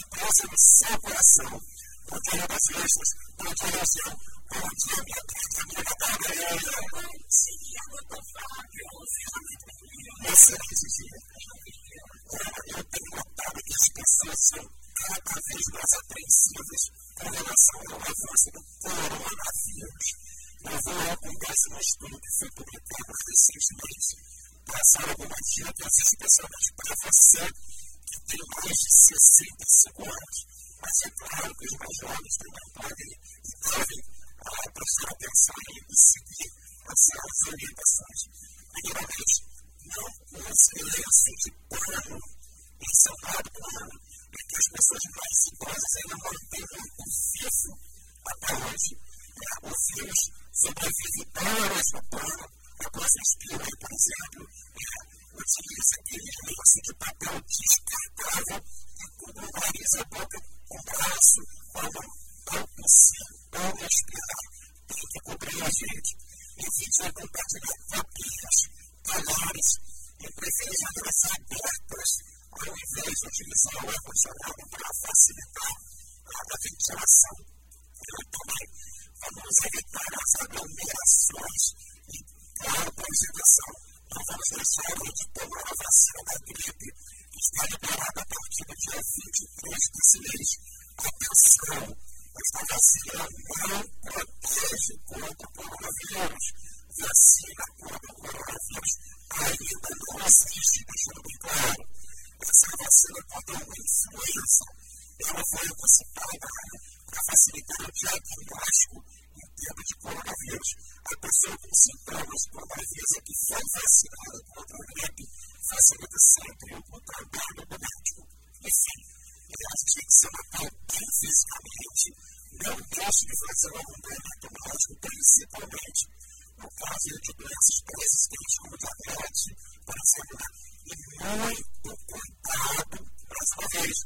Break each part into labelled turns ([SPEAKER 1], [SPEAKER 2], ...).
[SPEAKER 1] depressa no seu coração. porque Bom dia, Lucas Justas. Bom dia, Luciano. Bom dia, Beatriz, amiga da Gabriela.
[SPEAKER 2] Bom dia, doutor Fábio. Seja muito bem-vindo.
[SPEAKER 1] Excelente dia. Eu tenho notado que as pessoas são cada vez mais apreensivas com relação ao avanço do coronavírus. Eu vou ao Congresso no estudo que foi publicado recentemente, passar algumas dicas, especialmente para você que tem mais de 60 anos. mas é claro que os mais jovens também podem e devem ah, prestar atenção e seguir as, as orientações. Primeiramente, não use lenço de pano seu lado plano porque as pessoas mais idosas ainda mantêm um fio até hoje. Né? O vírus sobrevive horas no pano, é a coisa espirra, por exemplo, né, utiliza aquele negocinho de papel descartável e com o nariz e a boca, com o braço, quando a possível ao ao respirar, tem que cobrir a gente. Evite a compartilhar papinhas, talheres e prefira janelas abertas, ao invés de utilizar o ar-condicionado para facilitar a ventilação. E também vamos evitar as aglomerações e a apresentação. Nós vamos deixar de tomar a vacina da gripe, que está liberada a partir do dia 23 desse mês. Atenção! Esta vacina não protege contra o coronavírus. Vacina contra o coronavírus ainda não existe, deixando bem claro. Essa vacina contra a influenza, ela foi antecipada para facilitar o diagnóstico em termos de coronavírus, a pessoa com sintomas do avisa que foi vacinada contra a gripe facilita sempre o trabalho do médico. Enfim, ele acha que tem que ser Natal bem fisicamente. Não deixe de fazer algum tratamento médico, principalmente no caso de doenças pré-existentes como diabetes, por exemplo, né? e muito cuidado, mais uma vez,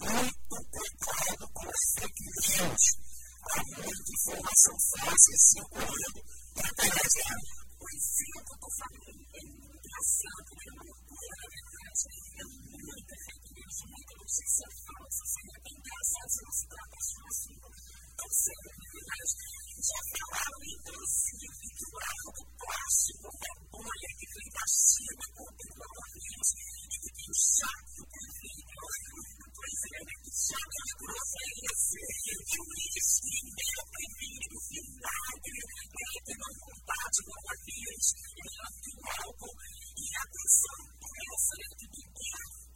[SPEAKER 1] muito cuidado com as fake news a muita informação fácil circulando na internet. Né?
[SPEAKER 2] O ensino que eu estou falando é engraçado, é uma loucura, na verdade. É muita fake news, muita notícia falsa, sem se a acesso, não se trata só assim, tão sério, tá na verdade. Já falaram inclusive que o arco do plástico da bolha que vem da China com o coronavírus e que tem um chato que vem Pois é, né? Que chato grosso é esse? Que o vírus primeiro previne o vinagre, né? Que não combate o coronavírus, ele não tem álcool. E atenção, doença, né? Que ninguém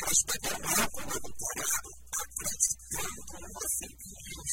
[SPEAKER 1] elas pegaram água na vitória acreditando numa fake news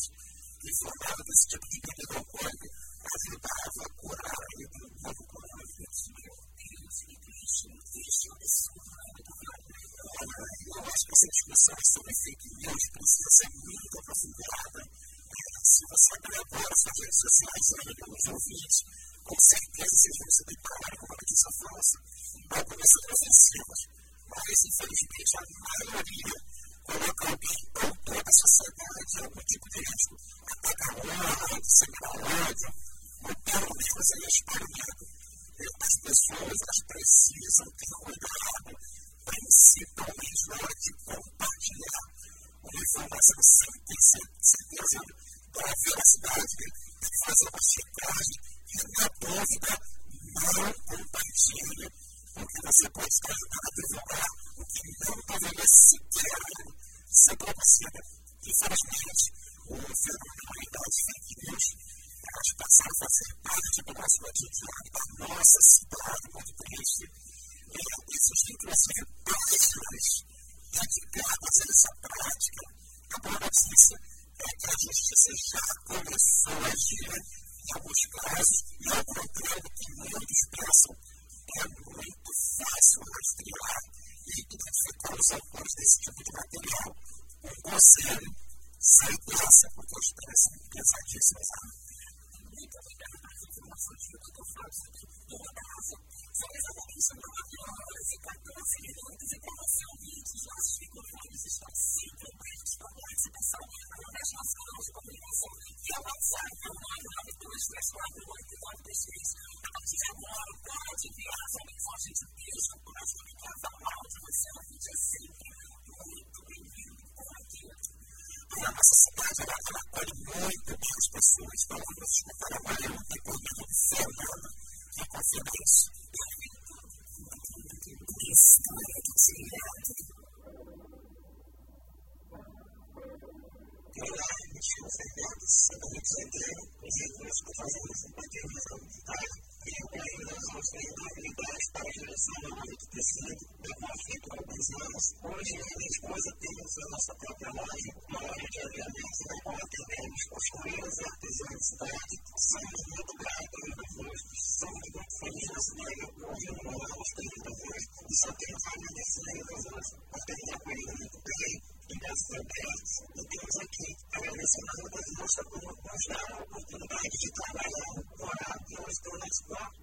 [SPEAKER 3] vamos ter habilidades para a geração do muito tecido, levou feito há alguns anos. Hoje, eu e minha esposa temos a nossa própria loja, uma loja de aviamentos na qual atendemos costureiros e artesãos da cidade. Somos muito gratos ao Deus, somos muito felizes na cidade. Hoje, não moramos tendo Deus e só temos a agradecer a Deus por ter acolhido muito bem graças a Deus, e temos aqui agradecendo a nossa por nos dar a oportunidade de trabalhar, morar e nós temos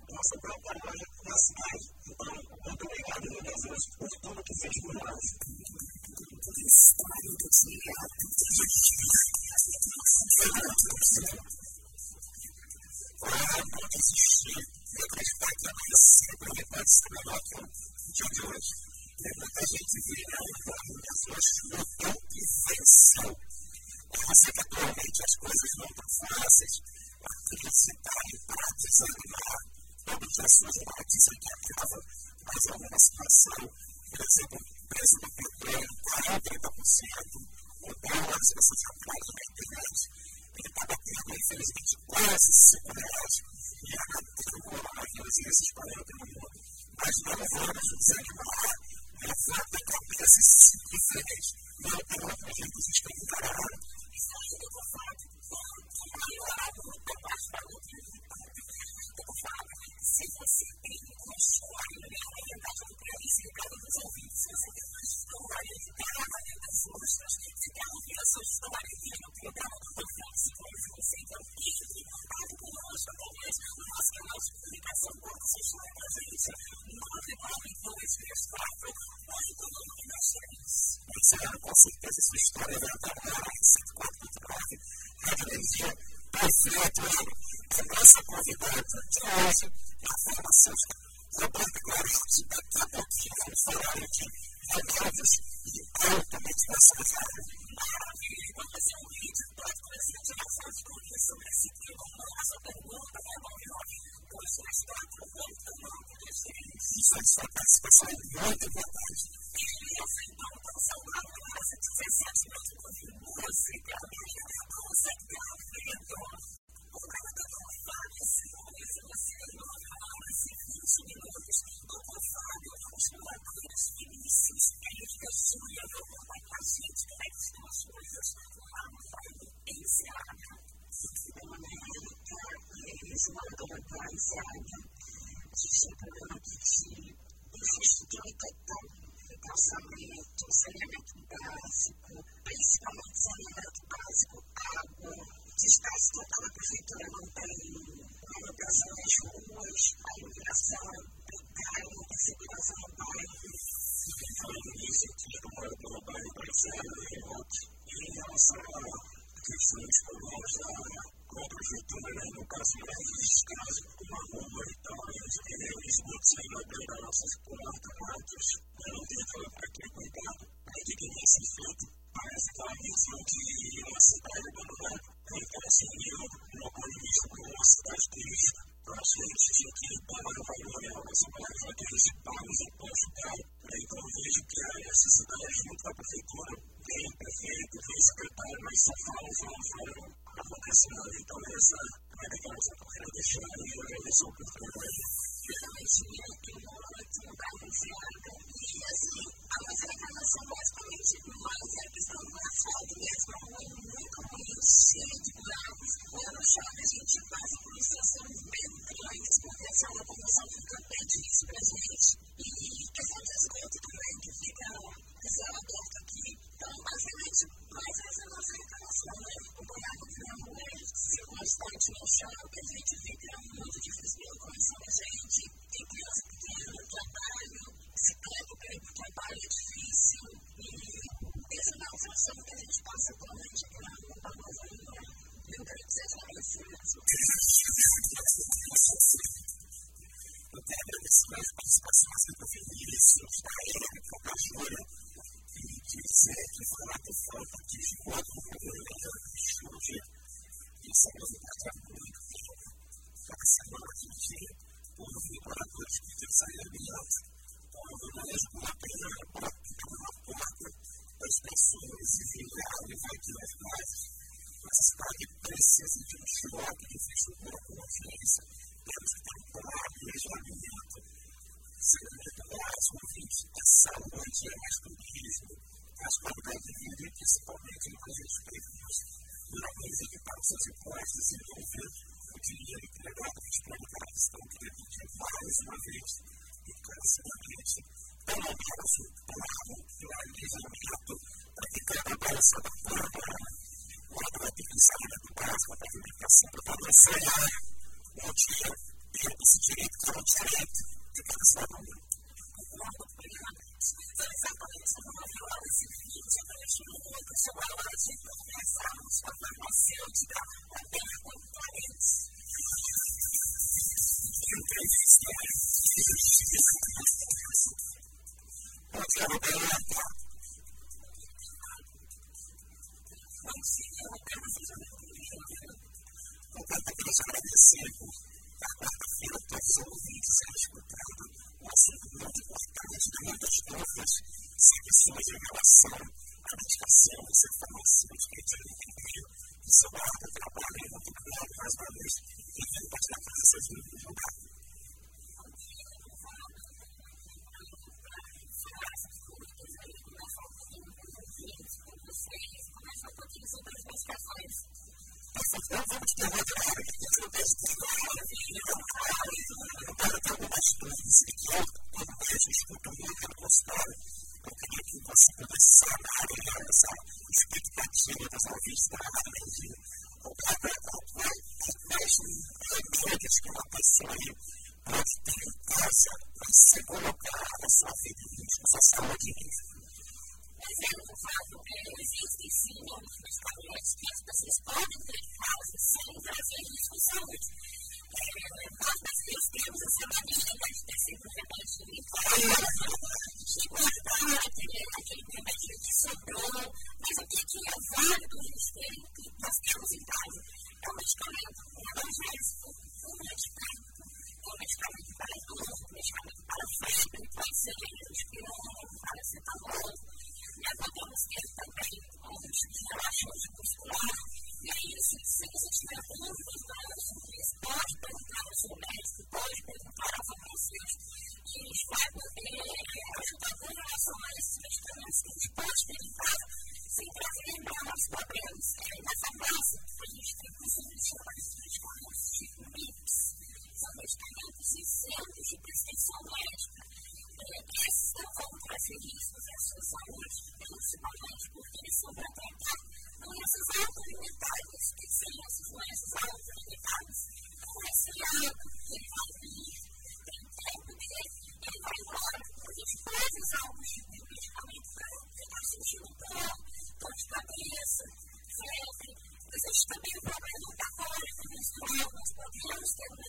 [SPEAKER 3] nossa própria loja na cidade. Então, muito obrigado, meu Deus, por tudo que fez por nós.
[SPEAKER 1] História do dia. Para não desistir e acreditar que amanhã sempre pode ser melhor que o dia de hoje. Tem muita gente virando pessoas que lutam e venceu. Eu sei que atualmente as coisas não estão fáceis, acreditar em para desanimar, todo dia surge uma notícia que acaba mais alguma situação, por exemplo, preço do petróleo caiu 30%, o dólar, se você já fala na internet, ele está batendo, infelizmente, quase 5 reais, e ainda tem o coronavírus e esses 40 no mundo. Mas não vamos desanimar levanta a cabeça e siga frente. Não tem outro jeito de explicar.
[SPEAKER 2] Isso ajuda o fato de melhorar muito mais para o que eu falo. Se você tem uma história, na verdade, eu quero explicar para os ouvintes. Se você tem uma história de terra das ostras, se quer ouvir a sua história aqui no programa do Conflito Psicológico, você então entre em contato conosco através do nosso canal de comunicação. Conta sua história para a gente. 99234
[SPEAKER 1] Encerrando com certeza sua história vai estar em 104.9, Rádio Energia, Perfeito, a nossa convidada de hoje é a farmacêutica Roberta Guarati, daqui a pouquinho vamos falar de remédios e automedicação.
[SPEAKER 2] Maravilha, vamos fazer um vídeo, pode trazer de uma fonte com isso nesse tema, nossa pergunta é 99, pois nós quatro vamos tomar um Isso,
[SPEAKER 1] a sua participação é muito importante.
[SPEAKER 4] Moradora da Seara. A gente tem problema aqui de infraestrutura total calçamento,
[SPEAKER 1] vejo que dá maior valor a essa palavra, de paga os impostos tal. Então, eu vejo que a necessidade junto à prefeitura tem prefeito, tem secretário, mas só falam, falam, falam, não acontece nada. Então, essa é legal, só que eu quero deixar e agradeço a oportunidade.
[SPEAKER 2] Realmente, eu tenho muito balanceada. E,
[SPEAKER 4] assim, a nossa reclamação basicamente mais é a questão do asfalto mesmo. A rua é muito ruim, cheia de buracos. e no chão, a gente passa por estações bem grandes, porque essa rua começou a ficar bem difícil pra gente. E questão de asfalto também, que fica, sei lá, torta mas
[SPEAKER 2] essa nossa encarnação, né? O buraco
[SPEAKER 4] que na rua é circunstante no chão, que a gente vê que é um mundo difícil pelo coração da gente. Tem criança pequena, trabalho, psicólogo o trabalho é difícil. E essa maltração que a gente passa por noite, por algo, por nós ainda. Eu quero que seja isso.
[SPEAKER 1] Eu quero agradecer mais participação, mas eu estou feliz. Está aí, por cachorro e dizer que foi um ato fraco, que de fato, a na quarta-feira, todos os ouvintes eram escutando o assunto muito importante da uma das novas sobre a em relação.
[SPEAKER 2] também trabalham da forma be nos podíamos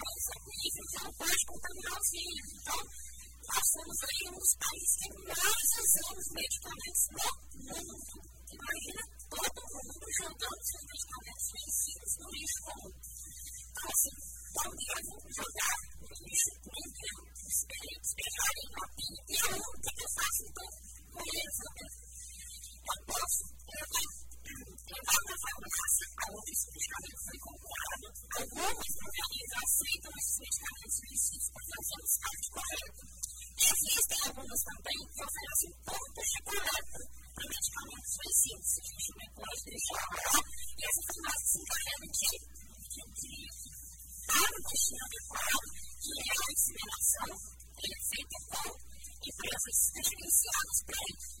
[SPEAKER 2] fatores sanguíneos não pode contaminar o filho. Então, nós somos aí um dos países que mais usamos medicamentos no mundo. Imagina todo mundo jogando seus medicamentos vencidos no lixo comum. Então, assim, não devo jogar no lixo, nem devo despejar em papinho. E eu, o que eu faço então com eles? Eu posso levar Enquanto a farmácia, algumas aceitam esses medicamentos. Existem algumas também que oferecem pontos de coleta para medicamentos específicos, que a gente não e essa farmácia é encarrega de, o que é a inseminação feita por empresas credenciadas para isso.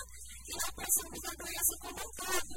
[SPEAKER 2] e nós pensamos na doença como um todo.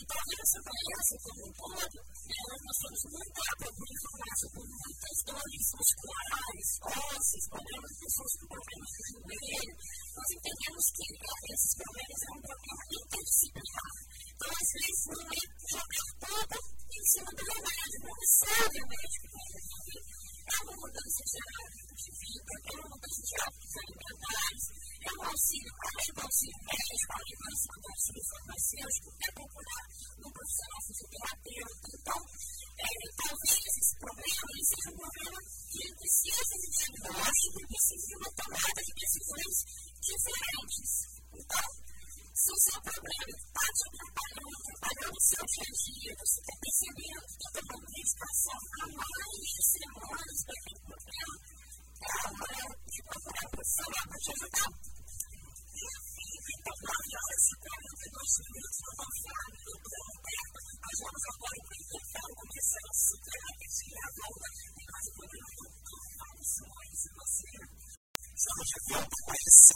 [SPEAKER 2] Então, essa doença como um todo, né, nós somos muito para a informação por muitas dores musculares, ossos, problemas de pessoas com problemas de joelho. Nós entendemos que né, esses problemas é um problema interdisciplinar. Então, às vezes, não é jogar toda em cima do remédio, não serve o médico para vai resolver é uma mudança de vida, é uma mudança de hábitos alimentares, é um auxílio, além do auxílio médico, além do auxílio farmacêutico, é procurar um profissional fisioterapeuta. Então, é, talvez esse problema ele seja um problema que precisa de diagnóstico, precisa de uma tomada de decisões diferentes. Então, se o seu problema está te atrapalhando, atrapalhando o seu dia a dia, você está percebendo que está tomando medicação há mais de semanas para aquele problema, tá, é a hora de procurar a profissional para te ajudar. Então, eu fiz então maravilhosas 52 minutos no falar do plano perto. Nós vamos agora para o inverno, começando a super repetir a volta e nós vamos para o inverno.
[SPEAKER 1] Estamos de volta com esse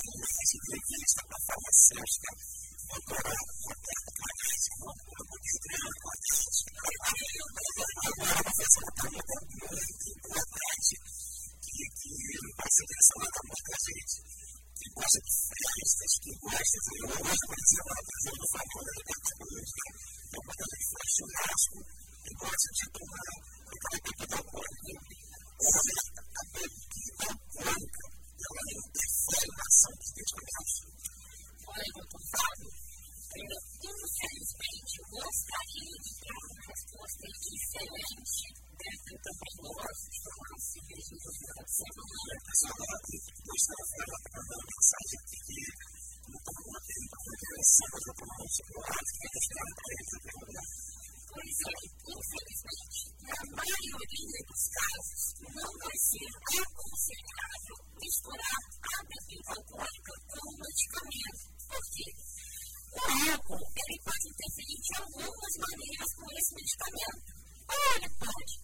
[SPEAKER 1] científica, entrevista para farmacêutica, doutorado
[SPEAKER 2] Olha, pode.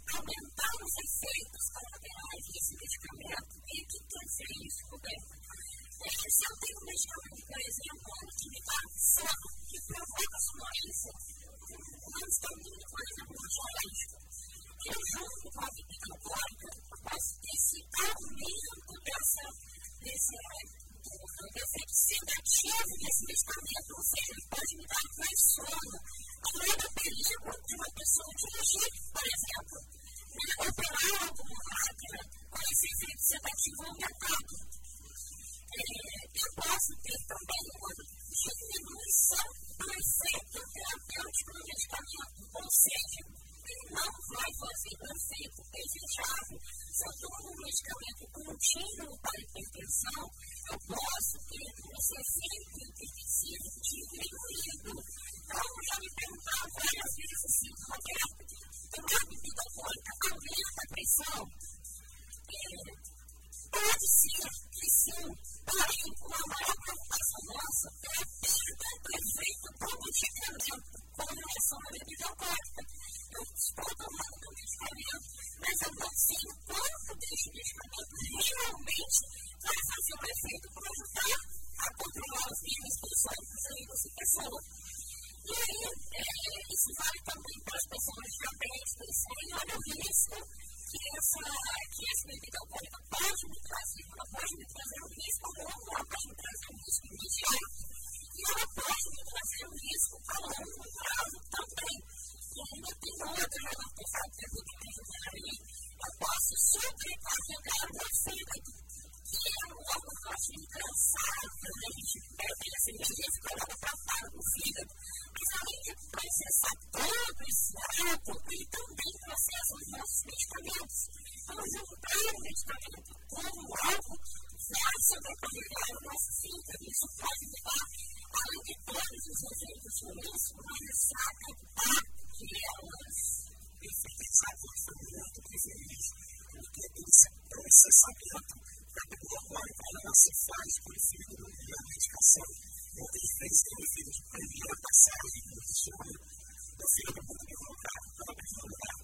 [SPEAKER 1] tratamento, para procurar como se faz por efeito da medicação. Muitas vezes tem efeitos de primeira a passagem do sono, da fila do mundo biológico, pela mesma lugar.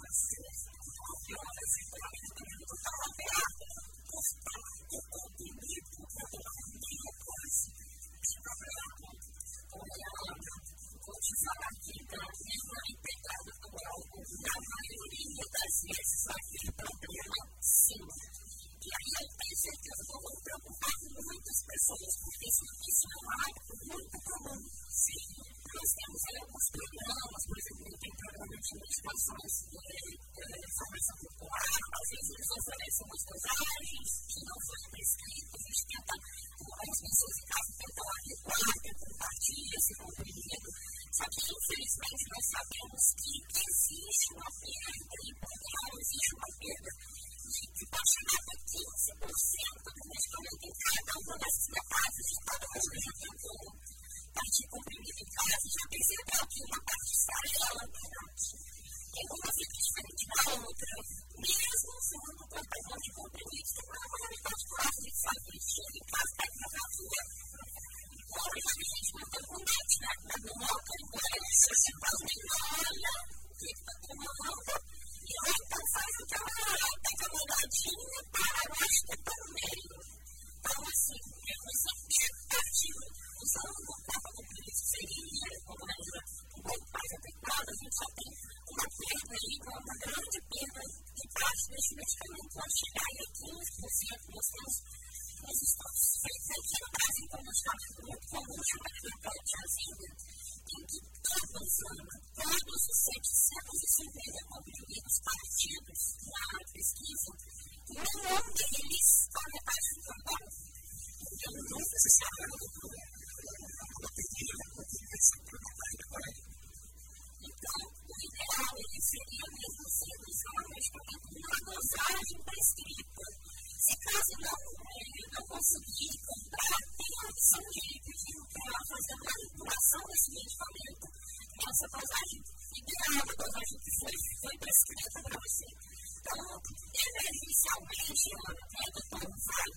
[SPEAKER 2] Mas, o que é o maioria das vezes vai ter problema, sim. E aí eu tenho certeza que eu vou preocupar muitas pessoas, porque isso, isso é um hábito muito comum. Sim, nós temos aí alguns programas, por exemplo, tem programa de meditações assim, de é, é, formação popular, às vezes eles oferecem umas dosagens que não foram prescritas, a gente tenta, eh, as pessoas em casa tentam adequar, tentam partir esse comprimido. Só que, infelizmente, nós sabemos que existe uma perda, e por existe uma perda que pode chegar a 15% do medicamento em cada uma etapas de cada uma já tentou partir comprimido em casa, já percebeu que uma parte esfarela, tem nessa dosagem ideal, a dosagem que foi, foi prescrita para você. Então, emergencialmente, a doutora vai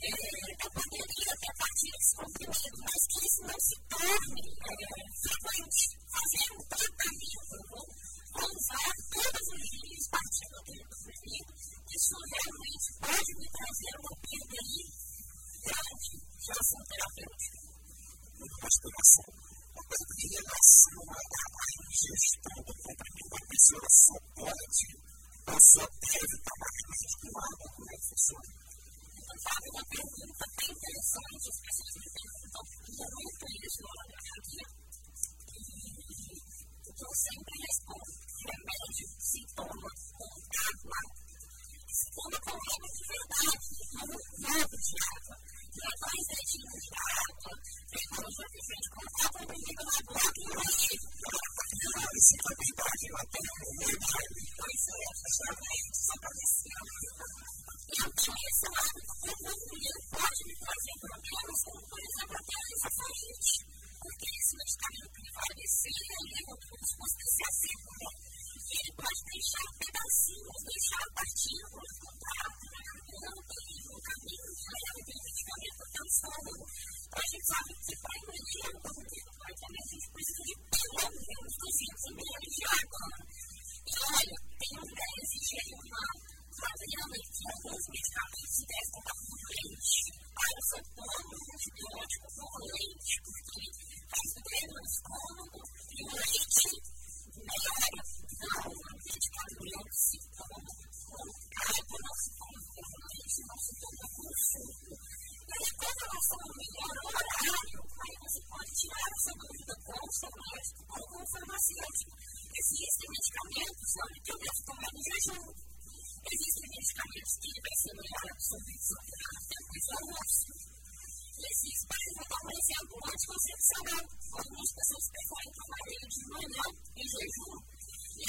[SPEAKER 2] é, eu poderia ter partido desse comprimido, mas que isso não se torne é, frequente, fazer um tratamento, vou usar todos os dias partindo daquele comprimido, isso realmente pode me trazer uma perda aí grande de ação terapêutica.
[SPEAKER 1] Muito mais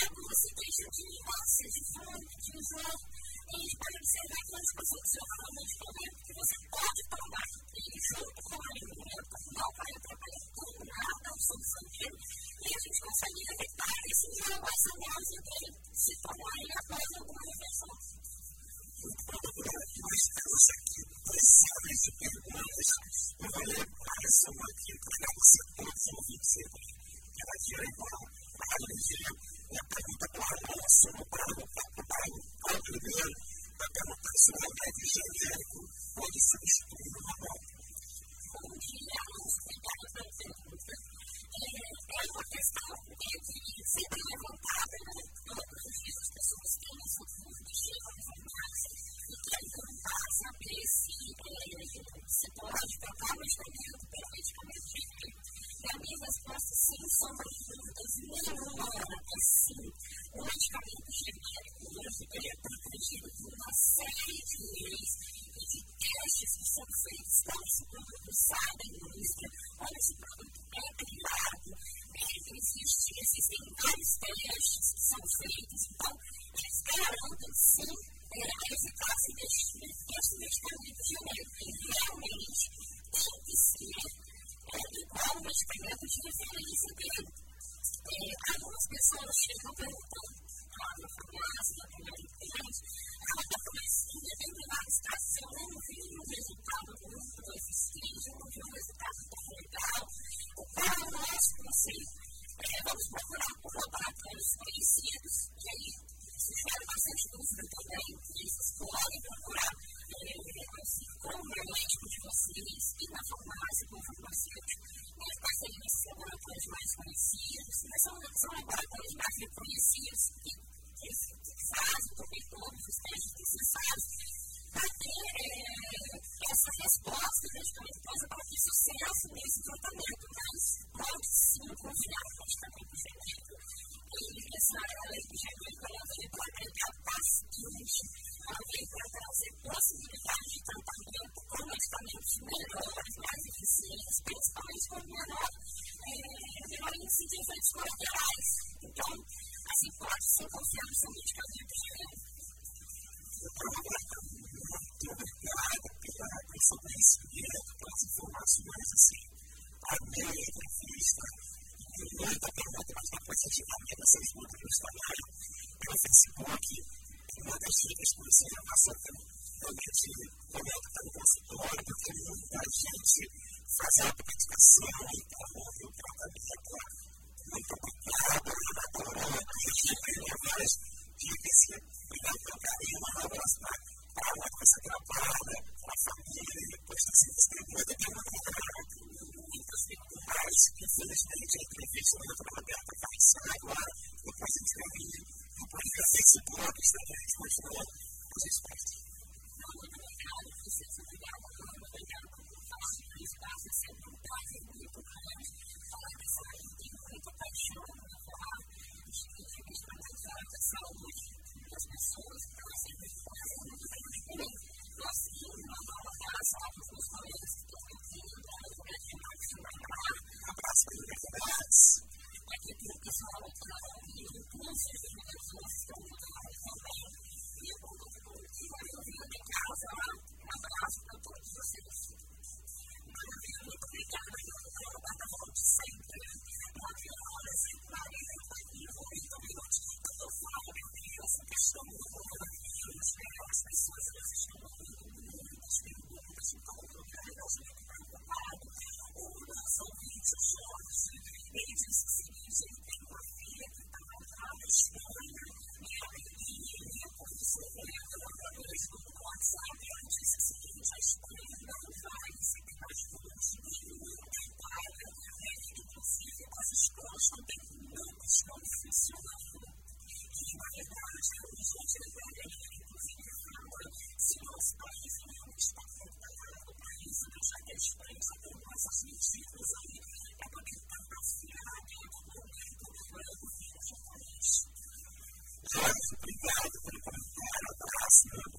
[SPEAKER 2] algumas se queixam de ânsia, de fome, de enjoo. E a gente pode observar que o anticoncepcional é um medicamento que você pode tomar ele junto com o alimento, não vai atrapalhar tudo, nada, absorção dele, e a gente consegue evitar esse mais saudável dele se tomar ele após alguma refeição.
[SPEAKER 1] Nós temos aqui séries de perguntas. Eu vou ler mais uma aqui para você todos ouvintes. Ela é igual a alergia. E a pergunta para o Alonso, para o Paulo primeiro, está perguntando se o remédio genérico pode substituir o normal.
[SPEAKER 2] Bom dia, Alonso. Obrigada pela pergunta. É uma questão que sempre é levantada, né? Todos os dias as pessoas têm essa dúvida, chegam à farmácia e querem perguntar, saber se, se pode trocar o medicamento pelo medicamento. E a minha resposta, sim, são profundas. Nenhuma hora, assim, o medicamento genérico hoje ele é protegido por uma série de leis e de testes que são feitos. Então, se todo mundo sabe, indústria, olha, se possibilidade de tratamento com medicamentos melhores, mais eficientes, principalmente com menor, é, menor índice de efeitos colaterais. Então, assim, pode sim confiar no seu medicamento genérico.
[SPEAKER 1] Então, muito obrigado pela atenção do conhecimento, pelas informações, assim, a minha entrevista. E muita pergunta, mas depois a gente vai ver vocês muito no Instagram, pelo Facebook, muitas dicas por essa informação também também de colega que está no consultório, porque ele não então, é né, a gente fazer a praticação, e promover o tratamento muito aplicado, relatório, várias dicas assim, que é cuidar com carinho, uma relação né, para onde você trabalha, com a família, depois está sendo distribuída de uma maneira
[SPEAKER 2] muitas
[SPEAKER 1] dificuldades que, infelizmente, a entrevista da doutora Roberta vai sair agora, depois de escrever, depois de se esse blog, está a gente continuando os esportes.
[SPEAKER 2] senso di dialogo con il modello fascino di spazio sempre un taglio di tutto il mondo, alla messa di un objetivos aí é poder compartilhar dentro do momento do ano de japonês.
[SPEAKER 1] Jorge, obrigado pelo comentário. Abraço, meu